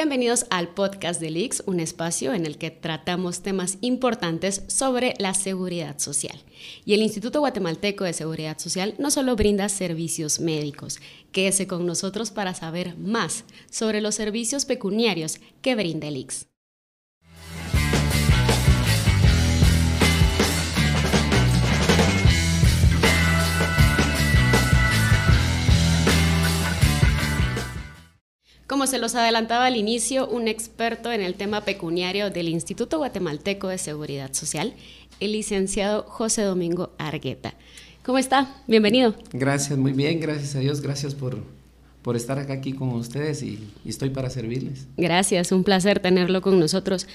Bienvenidos al podcast de Lix, un espacio en el que tratamos temas importantes sobre la seguridad social. Y el Instituto Guatemalteco de Seguridad Social no solo brinda servicios médicos, quédese con nosotros para saber más sobre los servicios pecuniarios que brinda el. Como se los adelantaba al inicio, un experto en el tema pecuniario del Instituto Guatemalteco de Seguridad Social, el licenciado José Domingo Argueta. ¿Cómo está? Bienvenido. Gracias, muy bien, gracias a Dios, gracias por, por estar acá aquí con ustedes y, y estoy para servirles. Gracias, un placer tenerlo con nosotros.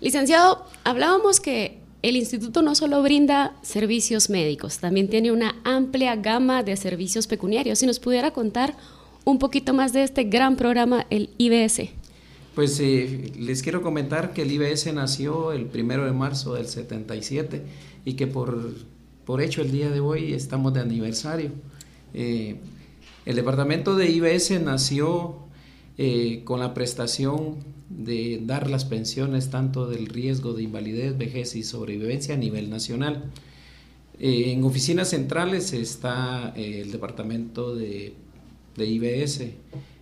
Licenciado, hablábamos que el instituto no solo brinda servicios médicos, también tiene una amplia gama de servicios pecuniarios. Si nos pudiera contar un poquito más de este gran programa, el IBS. Pues eh, les quiero comentar que el IBS nació el primero de marzo del 77 y que por, por hecho el día de hoy estamos de aniversario. Eh, el departamento de IBS nació eh, con la prestación de dar las pensiones tanto del riesgo de invalidez, vejez y sobrevivencia a nivel nacional. en oficinas centrales está el departamento de de IBS.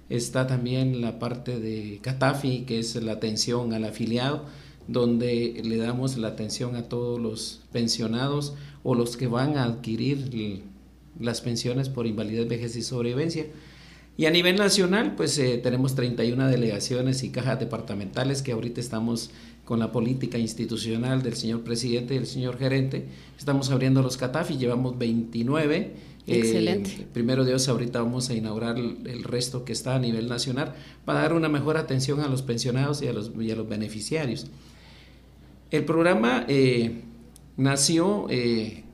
Está también la parte de Catafi, que es la atención al afiliado, donde le damos la atención a todos los pensionados o los que van a adquirir las pensiones por invalidez, vejez y sobrevivencia. Y a nivel nacional, pues eh, tenemos 31 delegaciones y cajas departamentales que ahorita estamos con la política institucional del señor presidente y del señor gerente. Estamos abriendo los CATAFI, llevamos 29 Excelente. Eh, primero Dios, ahorita vamos a inaugurar el, resto que está a nivel nacional para dar una mejor atención a los pensionados y a los, los beneficiarios. El programa eh, nació eh,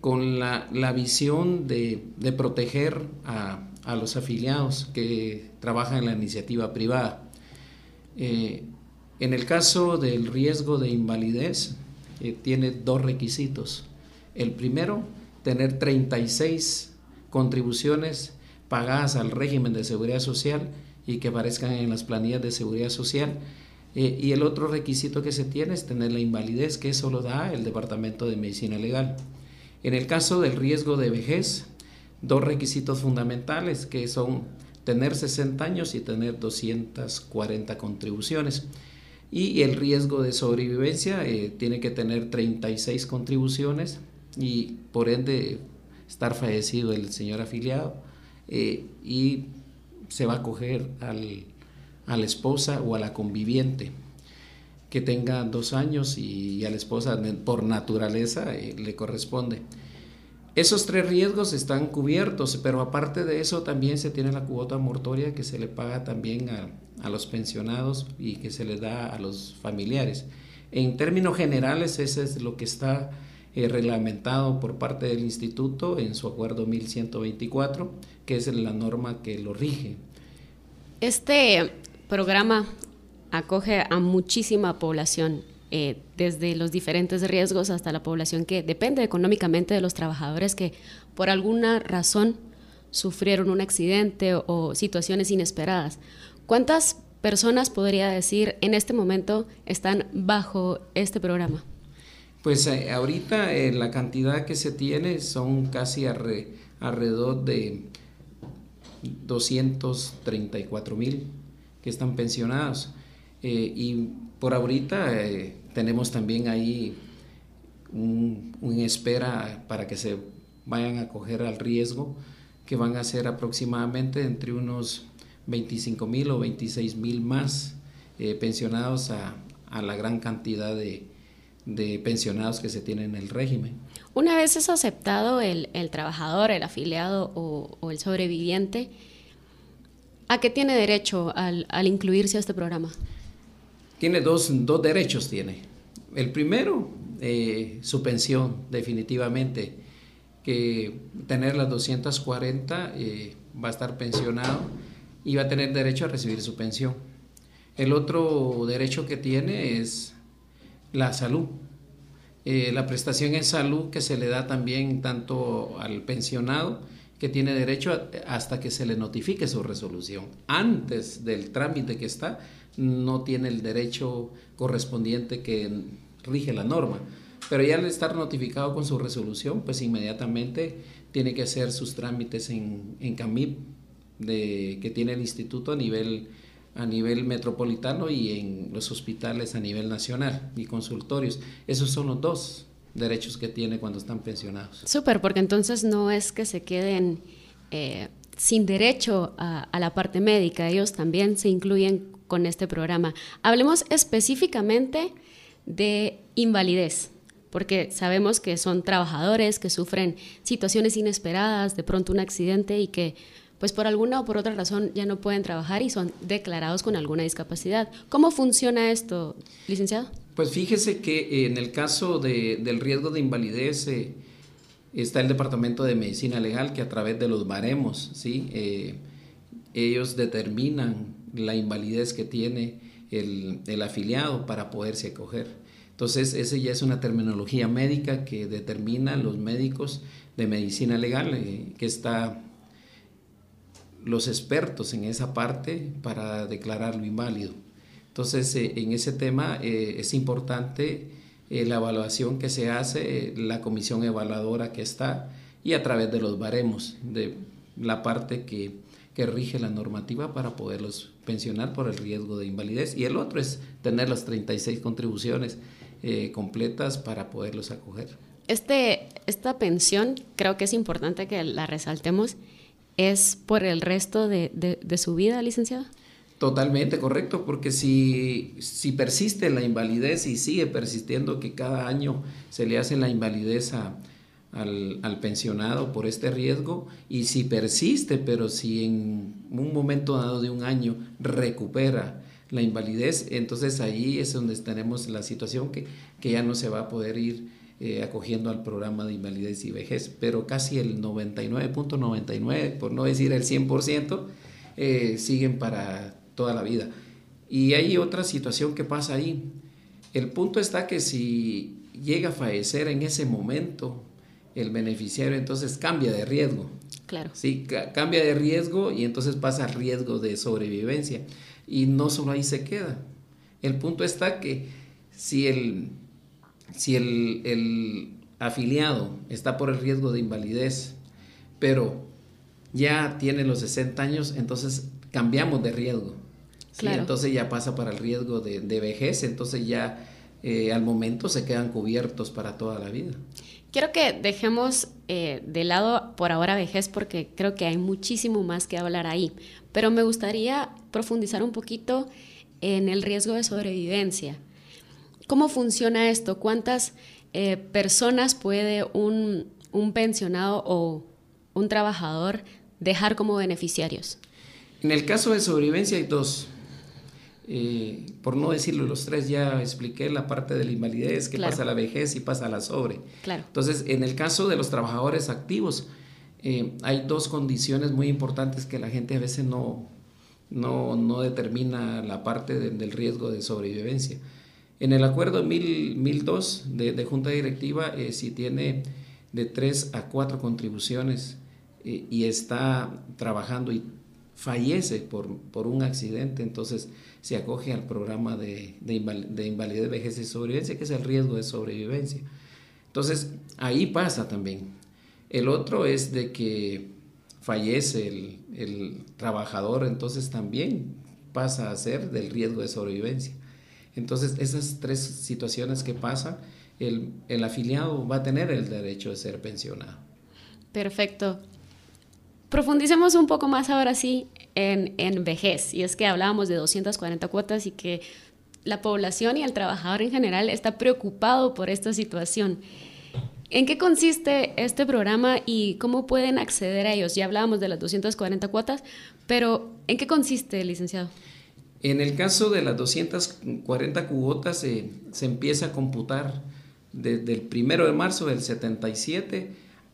con la, visión de, proteger a, a, los afiliados que trabajan en la iniciativa privada. en el caso del riesgo de invalidez, tiene dos requisitos. El primero, tener 36 contribuciones pagadas al régimen de seguridad social y que aparezcan en las planillas de seguridad social. Eh, y el otro requisito que se tiene es tener la invalidez, que eso lo da el Departamento de Medicina Legal. En el caso del riesgo de vejez, dos requisitos fundamentales que son tener 60 años y tener 240 contribuciones. Y el riesgo de sobrevivencia eh, tiene que tener 36 contribuciones y por ende estar fallecido el señor afiliado eh, y se va a coger al, a la esposa o a la conviviente que tenga dos años y, a la esposa por naturaleza eh, le corresponde. Esos tres riesgos están cubiertos, pero aparte de eso también se tiene la cuota mortoria que se le paga también a, a los pensionados y que se le da a los familiares. En términos generales, ese es lo que está eh, reglamentado por parte del instituto en su acuerdo 1124, que es la norma que lo rige. Este programa acoge a muchísima población, eh, desde los diferentes riesgos hasta la población que depende económicamente de los trabajadores que por alguna razón sufrieron un accidente o situaciones inesperadas. ¿Cuántas personas podría decir en este momento están bajo este programa? Pues eh, ahorita eh, la cantidad que se tiene son casi alrededor de 234 mil que están pensionados. Eh, y por ahorita tenemos también ahí un, espera para que se vayan a coger al riesgo, que van a ser aproximadamente entre unos 25 mil o 26 mil más pensionados a, a la gran cantidad de, de pensionados que se tienen en el régimen. Una vez es aceptado el, trabajador, el afiliado o, el sobreviviente, ¿a qué tiene derecho al, incluirse a este programa? Tiene dos, derechos, tiene. El primero, eh, su pensión, definitivamente, que tener las 240 eh, va a estar pensionado y va a tener derecho a recibir su pensión. El otro derecho que tiene es la salud. Eh, la prestación en salud que se le da también tanto al pensionado, que tiene derecho hasta que se le notifique su resolución. Antes del trámite que está, no tiene el derecho correspondiente que rige la norma. Pero ya al estar notificado con su resolución, pues inmediatamente tiene que hacer sus trámites en, en CAMIP de, que tiene el instituto a nivel, a nivel metropolitano y en los hospitales a nivel nacional y consultorios. Esos son los dos derechos que tiene cuando están pensionados. Súper, porque entonces no es que se queden eh, sin derecho a, a, la parte médica, ellos también se incluyen con este programa. Hablemos específicamente de invalidez, porque sabemos que son trabajadores que sufren situaciones inesperadas, de pronto un accidente y que pues por alguna o por otra razón ya no pueden trabajar y son declarados con alguna discapacidad. ¿Cómo funciona esto, licenciado? Pues fíjese que en el caso de, del riesgo de invalidez eh, está el Departamento de Medicina Legal que a través de los baremos, ¿sí? Eh, ellos determinan la invalidez que tiene el, el, afiliado para poderse acoger. Entonces, esa ya es una terminología médica que determinan los médicos de medicina legal, eh, que está los expertos en esa parte para declararlo inválido. Entonces, eh, en ese tema eh, es importante eh, la evaluación que se hace, la comisión evaluadora que está y a través de los baremos, de la parte que, que rige la normativa para poderlos pensionar por el riesgo de invalidez. Y el otro es tener las 36 contribuciones completas para poderlos acoger. Este, esta pensión creo que es importante que la resaltemos es por el resto de, de, su vida, licenciado? Totalmente correcto, porque si, si, persiste la invalidez y sigue persistiendo que cada año se le hace la invalidez al, pensionado por este riesgo, y si persiste, pero si en un momento dado de un año recupera la invalidez, entonces ahí es donde tenemos la situación que, que ya no se va a poder ir eh, acogiendo al programa de invalidez y vejez, pero casi el 99.99, por no decir el 100%, eh, siguen para toda la vida. Y hay otra situación que pasa ahí. El punto está que si llega a fallecer en ese momento el beneficiario, entonces cambia de riesgo. Claro. Sí, cambia de riesgo y entonces pasa a riesgo de sobrevivencia. Y no solo ahí se queda. El punto está que si el si el, afiliado está por el riesgo de invalidez, pero ya tiene los 60 años, entonces cambiamos de riesgo. Entonces ya pasa para el riesgo de, vejez, entonces ya eh, al momento se quedan cubiertos para toda la vida. Quiero que dejemos eh, de lado por ahora vejez porque creo que hay muchísimo más que hablar ahí, pero me gustaría profundizar un poquito en el riesgo de sobrevivencia. ¿Cómo funciona esto? ¿Cuántas eh, personas puede un, pensionado o un trabajador dejar como beneficiarios? En el caso de sobrevivencia hay dos. Eh, por no decirlo los tres, ya expliqué la parte de la invalidez, que pasa a la vejez y pasa a la sobre. Claro. Entonces, en el caso de los trabajadores activos, eh, hay dos condiciones muy importantes que la gente a veces no, no, determina la parte del riesgo de sobrevivencia. En el acuerdo 1002 de, Junta Directiva, eh, si tiene de tres a cuatro contribuciones eh, y está trabajando y fallece por, por, un accidente, entonces se acoge al programa de, de, invalidez, vejez y sobrevivencia, que es el riesgo de sobrevivencia. Entonces, ahí pasa también. El otro es de que fallece el trabajador, entonces también pasa a ser del riesgo de sobrevivencia. Entonces, esas tres situaciones que pasan, el, afiliado va a tener el derecho de ser pensionado. Perfecto. Profundicemos un poco más ahora sí en, en, vejez. Y es que hablábamos de 240 cuotas y que la población y el trabajador en general está preocupado por esta situación. ¿En qué consiste este programa y cómo pueden acceder a ellos? Ya hablábamos de las 240 cuotas, pero ¿en qué consiste, licenciado? En el caso de las 240 cuotas se empieza a computar desde el primero de marzo del 77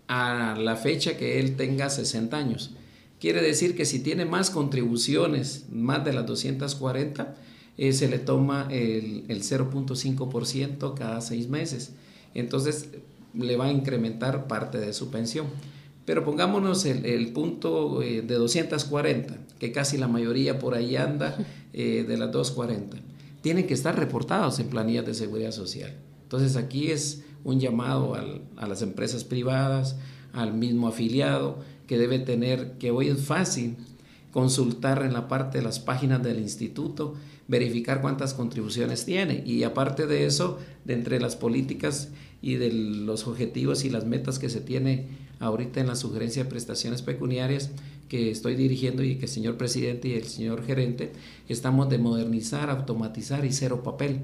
a la fecha que él tenga 60 años. Quiere decir que si tiene más contribuciones, más de las 240, eh, se le toma el, el 0.5% cada seis meses. Entonces le va a incrementar parte de su pensión pero pongámonos el, punto eh, de 240, que casi la mayoría por ahí anda eh, de las 240. Tienen que estar reportados en planillas de seguridad social. Entonces aquí es un llamado a las empresas privadas, al mismo afiliado, que debe tener, que hoy es fácil consultar en la parte de las páginas del instituto, verificar cuántas contribuciones tiene. Y aparte de eso, de entre las políticas y de los objetivos y las metas que se tiene ahorita en la sugerencia de prestaciones pecuniarias que estoy dirigiendo y que el señor presidente y el señor gerente estamos de modernizar, automatizar y cero papel.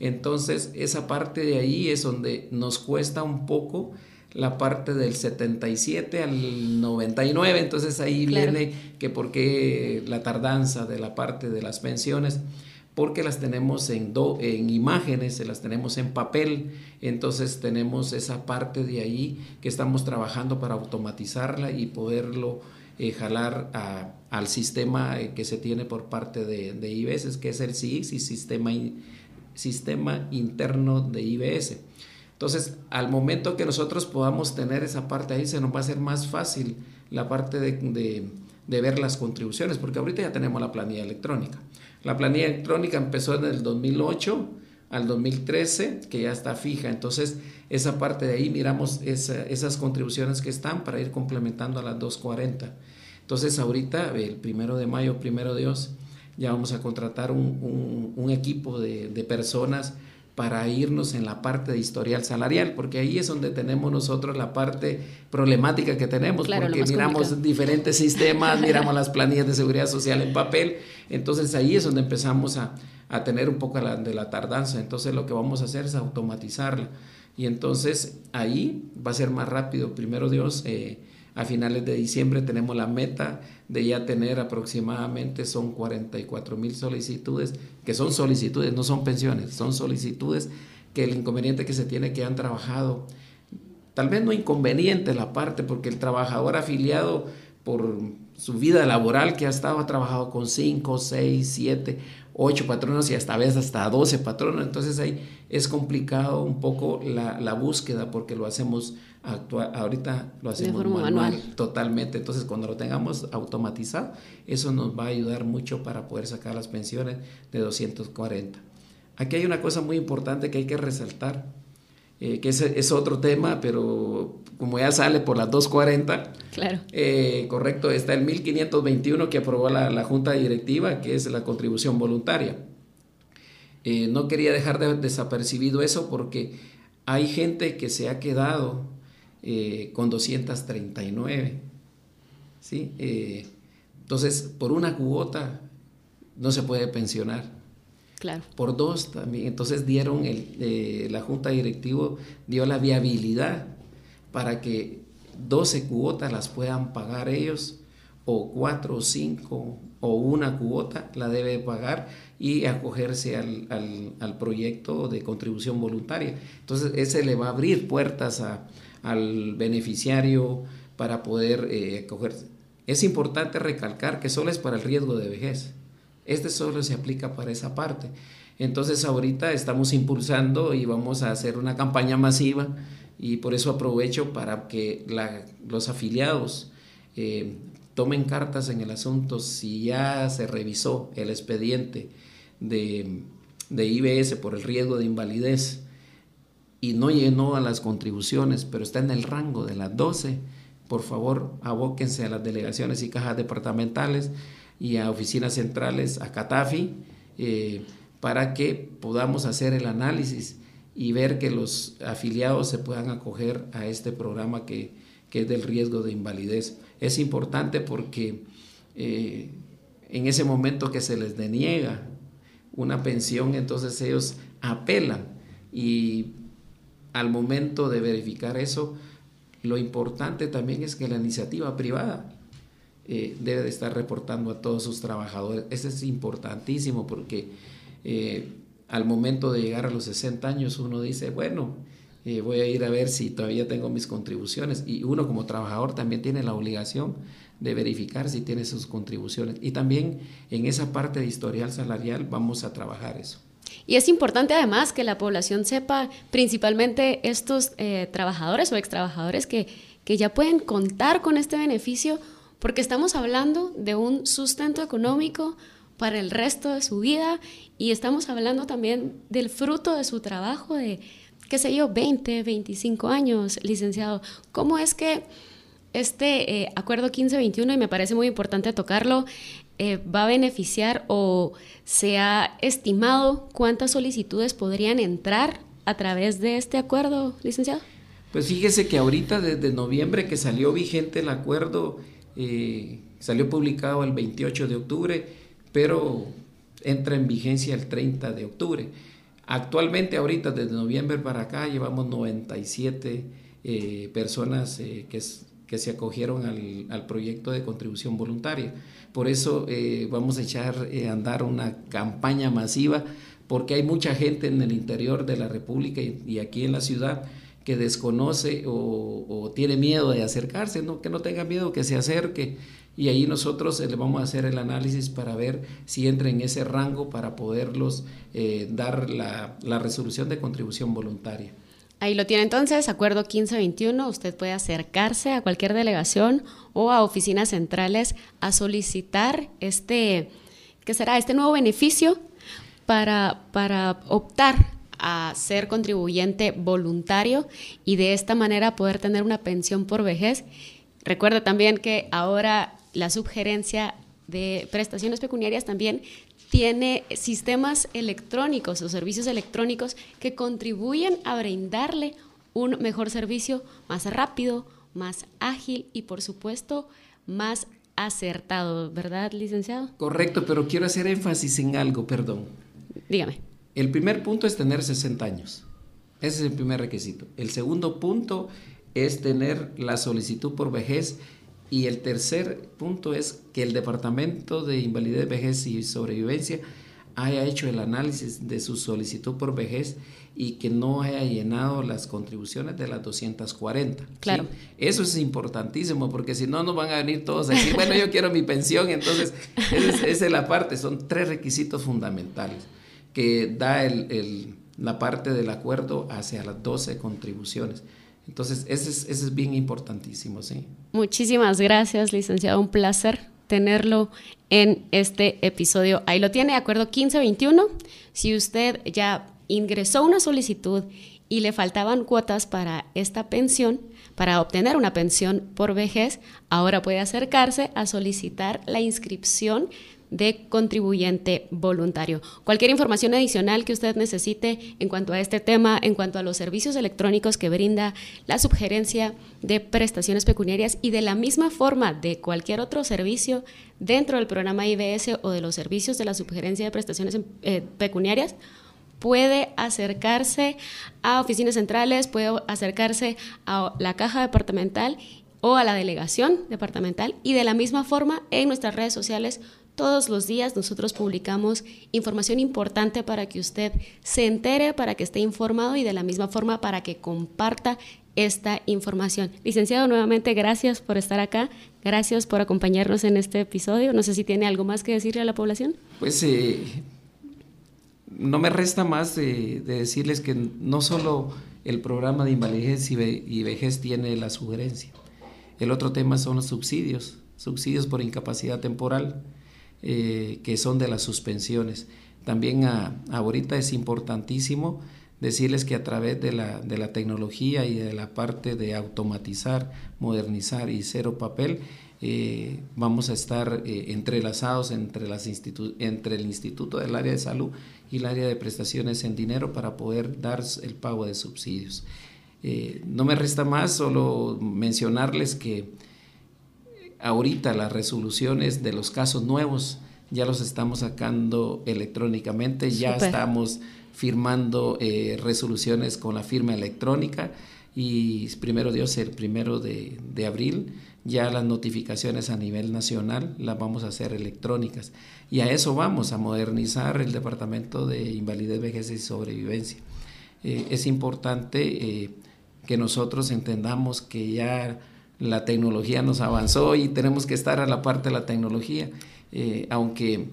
Entonces, esa parte de ahí es donde nos cuesta un poco la parte del 77 al 99, entonces ahí viene que por qué la tardanza de la parte de las pensiones porque las tenemos en, en imágenes, se las tenemos en papel, entonces tenemos esa parte de ahí que estamos trabajando para automatizarla y poderlo eh, jalar al sistema eh, que se tiene por parte de, de IBS, que es el CIX y sistema, sistema interno de IBS. Entonces, al momento que nosotros podamos tener esa parte ahí, se nos va a hacer más fácil la parte de ver las contribuciones, porque ahorita ya tenemos la planilla electrónica. La planilla electrónica empezó en el 2008 al 2013, que ya está fija. Entonces, esa parte de ahí miramos esas contribuciones que están para ir complementando a las 240. Entonces, ahorita, el primero de mayo, primero Dios, ya vamos a contratar un, equipo de, de personas para irnos en la parte de historial salarial, porque ahí es donde tenemos nosotros la parte problemática que tenemos, porque miramos diferentes sistemas, miramos las planillas de seguridad social en papel, entonces ahí es donde empezamos a, tener un poco de la tardanza, entonces lo que vamos a hacer es automatizarla, y entonces ahí va a ser más rápido, primero Dios, eh, a finales de diciembre tenemos la meta de ya tener aproximadamente, son 44 mil solicitudes, que son solicitudes, no son pensiones, son solicitudes que el inconveniente que se tiene que han trabajado, tal vez no inconveniente la parte, porque el trabajador afiliado por su vida laboral que ha estado, ha trabajado con 5, 6, 7, 8 patronos y hasta a veces hasta 12 patronos, entonces ahí es complicado un poco la, la búsqueda porque lo hacemos ahorita lo hacemos manual, totalmente. Entonces, cuando lo tengamos automatizado, eso nos va a ayudar mucho para poder sacar las pensiones de 240. Aquí hay una cosa muy importante que hay que resaltar, eh, que es, otro tema, pero como ya sale por las 240, claro. Eh, correcto, está el 1521 que aprobó la, Junta Directiva, que es la contribución voluntaria. Eh, no quería dejar de, desapercibido eso porque hay gente que se ha quedado con 239. ¿sí? Entonces, por una cuota no se puede pensionar. Por dos también. Entonces dieron, el, eh, la Junta Directiva dio la viabilidad para que 12 cuotas las puedan pagar ellos, o cuatro o cinco, o una cuota la debe pagar y acogerse al, al, proyecto de contribución voluntaria. Entonces, ese le va a abrir puertas al beneficiario para poder eh, acogerse. Es importante recalcar que solo es para el riesgo de vejez. Este solo se aplica para esa parte. Entonces ahorita estamos impulsando y vamos a hacer una campaña masiva y por eso aprovecho para que los afiliados eh, tomen cartas en el asunto si ya se revisó el expediente de, de IBS por el riesgo de invalidez y no llenó a las contribuciones, pero está en el rango de las 12, por favor abóquense a las delegaciones y cajas departamentales y a oficinas centrales, a Catafi, eh, para que podamos hacer el análisis y ver que los afiliados se puedan acoger a este programa que, que es del riesgo de invalidez. Es importante porque eh, en ese momento que se les deniega una pensión, entonces ellos apelan y al momento de verificar eso, lo importante también es que la iniciativa privada eh, debe de estar reportando a todos sus trabajadores. Eso es importantísimo porque eh, al momento de llegar a los 60 años uno dice, bueno, eh, voy a ir a ver si todavía tengo mis contribuciones. Y uno como trabajador también tiene la obligación de verificar si tiene sus contribuciones. Y también en esa parte de historial salarial vamos a trabajar eso. Y es importante además que la población sepa, principalmente estos trabajadores o extrabajadores que, que ya pueden contar con este beneficio porque estamos hablando de un sustento económico para el resto de su vida y estamos hablando también del fruto de su trabajo de, qué sé yo, 20, 25 años, licenciado. ¿Cómo es que este eh, acuerdo 1521, y me parece muy importante tocarlo, eh, va a beneficiar o se ha estimado cuántas solicitudes podrían entrar a través de este acuerdo, licenciado? Pues fíjese que ahorita desde noviembre que salió vigente el acuerdo, eh, salió publicado el 28 de octubre, pero entra en vigencia el 30 de octubre. Actualmente, ahorita, desde noviembre para acá, llevamos 97 eh, personas que, que, se acogieron al, proyecto de contribución voluntaria. Por eso eh, vamos a echar a andar una campaña masiva, porque hay mucha gente en el interior de la República y, aquí en la ciudad que desconoce o, tiene miedo de acercarse, ¿no? que no tenga miedo, que se acerque. Y ahí nosotros le vamos a hacer el análisis para ver si entra en ese rango para poderlos eh, dar la, la resolución de contribución voluntaria. Ahí lo tiene entonces, acuerdo 1521, usted puede acercarse a cualquier delegación o a oficinas centrales a solicitar este, ¿qué será? Este nuevo beneficio para, para optar a ser contribuyente voluntario y de esta manera poder tener una pensión por vejez. Recuerda también que ahora la subgerencia de prestaciones pecuniarias también tiene sistemas electrónicos o servicios electrónicos que contribuyen a brindarle un mejor servicio más rápido, más ágil y por supuesto más acertado, ¿verdad, licenciado? Correcto, pero quiero hacer énfasis en algo, perdón. Dígame. El primer punto es tener 60 años. Ese es el primer requisito. El segundo punto es tener la solicitud por vejez y el tercer punto es que el Departamento de Invalidez, Vejez y Sobrevivencia haya hecho el análisis de su solicitud por vejez y que no haya llenado las contribuciones de las 240. Claro. Eso es importantísimo porque si no, nos van a venir todos a decir, bueno, yo quiero mi pensión. Entonces, esa es, la parte. Son tres requisitos fundamentales que da la parte del acuerdo hacia las 12 contribuciones. Entonces, ese es, es bien importantísimo, sí. Muchísimas gracias, licenciado. Un placer tenerlo en este episodio. Ahí lo tiene, acuerdo 1521. Si usted ya ingresó una solicitud y le faltaban cuotas para esta pensión, para obtener una pensión por vejez, ahora puede acercarse a solicitar la inscripción de contribuyente voluntario. Cualquier información adicional que usted necesite en cuanto a este tema, en cuanto a los servicios electrónicos que brinda la subgerencia de prestaciones pecuniarias y de la misma forma de cualquier otro servicio dentro del programa IBS o de los servicios de la subgerencia de prestaciones eh, pecuniarias, puede acercarse a oficinas centrales, puede acercarse a la caja departamental o a la delegación departamental y de la misma forma en nuestras redes sociales todos los días nosotros publicamos información importante para que usted se entere, para que esté informado y de la misma forma para que comparta esta información. Licenciado, nuevamente gracias por estar acá, gracias por acompañarnos en este episodio. No sé si tiene algo más que decirle a la población. Pues eh, no me resta más de, decirles que no solo el programa de invalidez y vejez tiene la sugerencia, el otro tema son los subsidios, subsidios por incapacidad temporal eh, que son de las suspensiones. También ahorita es importantísimo decirles que a través de la, de la, tecnología y de la parte de automatizar, modernizar y cero papel, eh, vamos a estar eh, entrelazados entre, las entre el Instituto del Área de Salud y el área de prestaciones en dinero para poder dar el pago de subsidios. no me resta más solo mencionarles que ahorita las resoluciones de los casos nuevos ya los estamos sacando electrónicamente, ya estamos firmando eh, resoluciones con la firma electrónica y primero Dios, el primero de, de, abril, ya las notificaciones a nivel nacional las vamos a hacer electrónicas. Y a eso vamos, a modernizar el Departamento de Invalidez, Vejez y Sobrevivencia. Eh, es importante eh, que nosotros entendamos que ya la tecnología nos avanzó y tenemos que estar a la parte de la tecnología, eh, aunque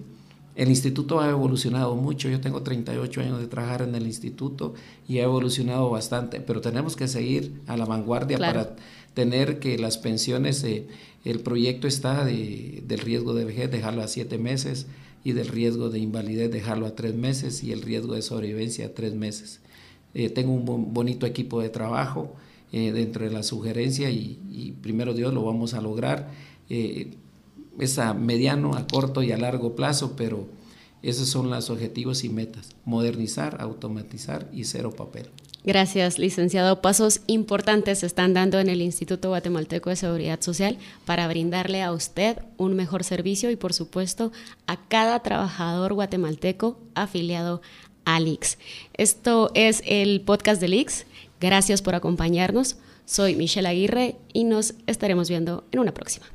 el instituto ha evolucionado mucho, yo tengo 38 años de trabajar en el instituto y ha evolucionado bastante, pero tenemos que seguir a la vanguardia para tener que las pensiones, eh, el proyecto está de, del riesgo de vejez, dejarlo a siete meses y del riesgo de invalidez, dejarlo a tres meses y el riesgo de sobrevivencia a tres meses. Eh, tengo un bonito equipo de trabajo eh, dentro de la sugerencia y, primero Dios lo vamos a lograr. Eh, es a mediano, a corto y a largo plazo, pero esos son los objetivos y metas. Modernizar, automatizar y cero papel. Gracias, licenciado. Pasos importantes se están dando en el Instituto Guatemalteco de Seguridad Social para brindarle a usted un mejor servicio y, por supuesto, a cada trabajador guatemalteco afiliado a LIX. Esto es el podcast de LIX. Gracias por acompañarnos. Soy Michelle Aguirre y nos estaremos viendo en una próxima.